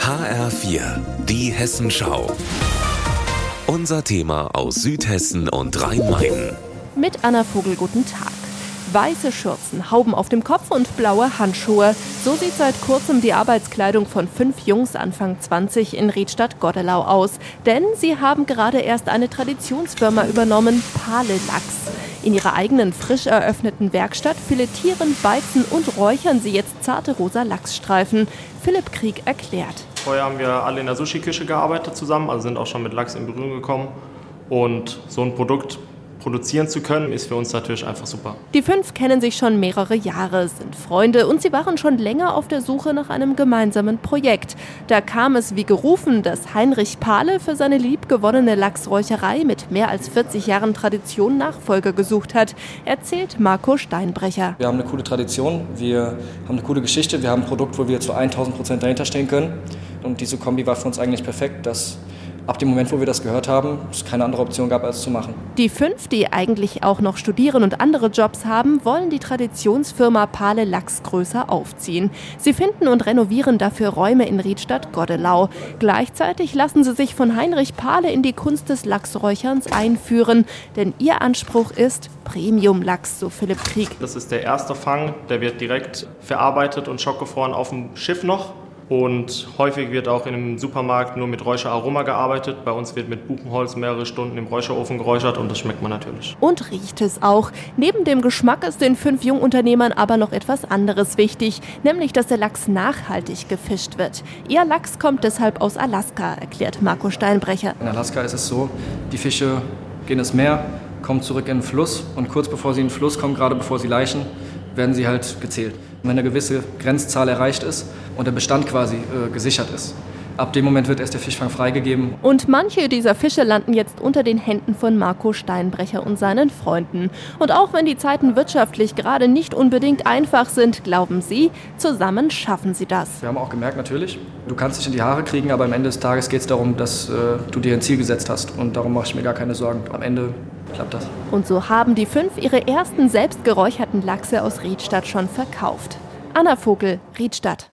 HR4, die Hessenschau. Unser Thema aus Südhessen und Rhein-Main. Mit Anna Vogel, guten Tag. Weiße Schürzen, Hauben auf dem Kopf und blaue Handschuhe. So sieht seit kurzem die Arbeitskleidung von fünf Jungs Anfang 20 in Riedstadt-Goddelau aus. Denn sie haben gerade erst eine Traditionsfirma übernommen, Pale Lachs. In ihrer eigenen frisch eröffneten Werkstatt filetieren, beizen und räuchern sie jetzt zarte rosa Lachsstreifen. Philipp Krieg erklärt. Vorher haben wir alle in der Sushi-Küche gearbeitet zusammen, also sind auch schon mit Lachs in Berührung gekommen. Und so ein Produkt produzieren zu können, ist für uns natürlich einfach super. Die fünf kennen sich schon mehrere Jahre, sind Freunde und sie waren schon länger auf der Suche nach einem gemeinsamen Projekt. Da kam es wie gerufen, dass Heinrich Pahle für seine liebgewonnene Lachsräucherei mit mehr als 40 Jahren Tradition Nachfolger gesucht hat, erzählt Marco Steinbrecher. Wir haben eine coole Tradition, wir haben eine coole Geschichte, wir haben ein Produkt, wo wir zu 1000 Prozent dahinter stehen können. Und diese Kombi war für uns eigentlich perfekt, dass ab dem Moment, wo wir das gehört haben, es keine andere Option gab, als zu machen. Die fünf, die eigentlich auch noch studieren und andere Jobs haben, wollen die Traditionsfirma Pale Lachs größer aufziehen. Sie finden und renovieren dafür Räume in Riedstadt-Goddelau. Gleichzeitig lassen sie sich von Heinrich Pale in die Kunst des Lachsräucherns einführen, denn ihr Anspruch ist Premium-Lachs, so Philipp Krieg. Das ist der erste Fang, der wird direkt verarbeitet und schockgefroren auf dem Schiff noch. Und häufig wird auch in einem Supermarkt nur mit Räucheraroma gearbeitet. Bei uns wird mit Buchenholz mehrere Stunden im Räucherofen geräuchert und das schmeckt man natürlich. Und riecht es auch. Neben dem Geschmack ist den fünf Jungunternehmern aber noch etwas anderes wichtig, nämlich dass der Lachs nachhaltig gefischt wird. Ihr Lachs kommt deshalb aus Alaska, erklärt Marco Steinbrecher. In Alaska ist es so, die Fische gehen ins Meer, kommen zurück in den Fluss und kurz bevor sie in den Fluss kommen, gerade bevor sie leichen, werden sie halt gezählt. wenn eine gewisse Grenzzahl erreicht ist und der Bestand quasi äh, gesichert ist, ab dem Moment wird erst der Fischfang freigegeben. Und manche dieser Fische landen jetzt unter den Händen von Marco Steinbrecher und seinen Freunden. Und auch wenn die Zeiten wirtschaftlich gerade nicht unbedingt einfach sind, glauben sie, zusammen schaffen sie das. Wir haben auch gemerkt, natürlich, du kannst dich in die Haare kriegen, aber am Ende des Tages geht es darum, dass äh, du dir ein Ziel gesetzt hast. Und darum mache ich mir gar keine Sorgen. Am Ende klappt das. Und so haben die fünf ihre ersten selbst geräucherten Lachse aus Riedstadt schon verkauft. Anna Vogel, Riedstadt.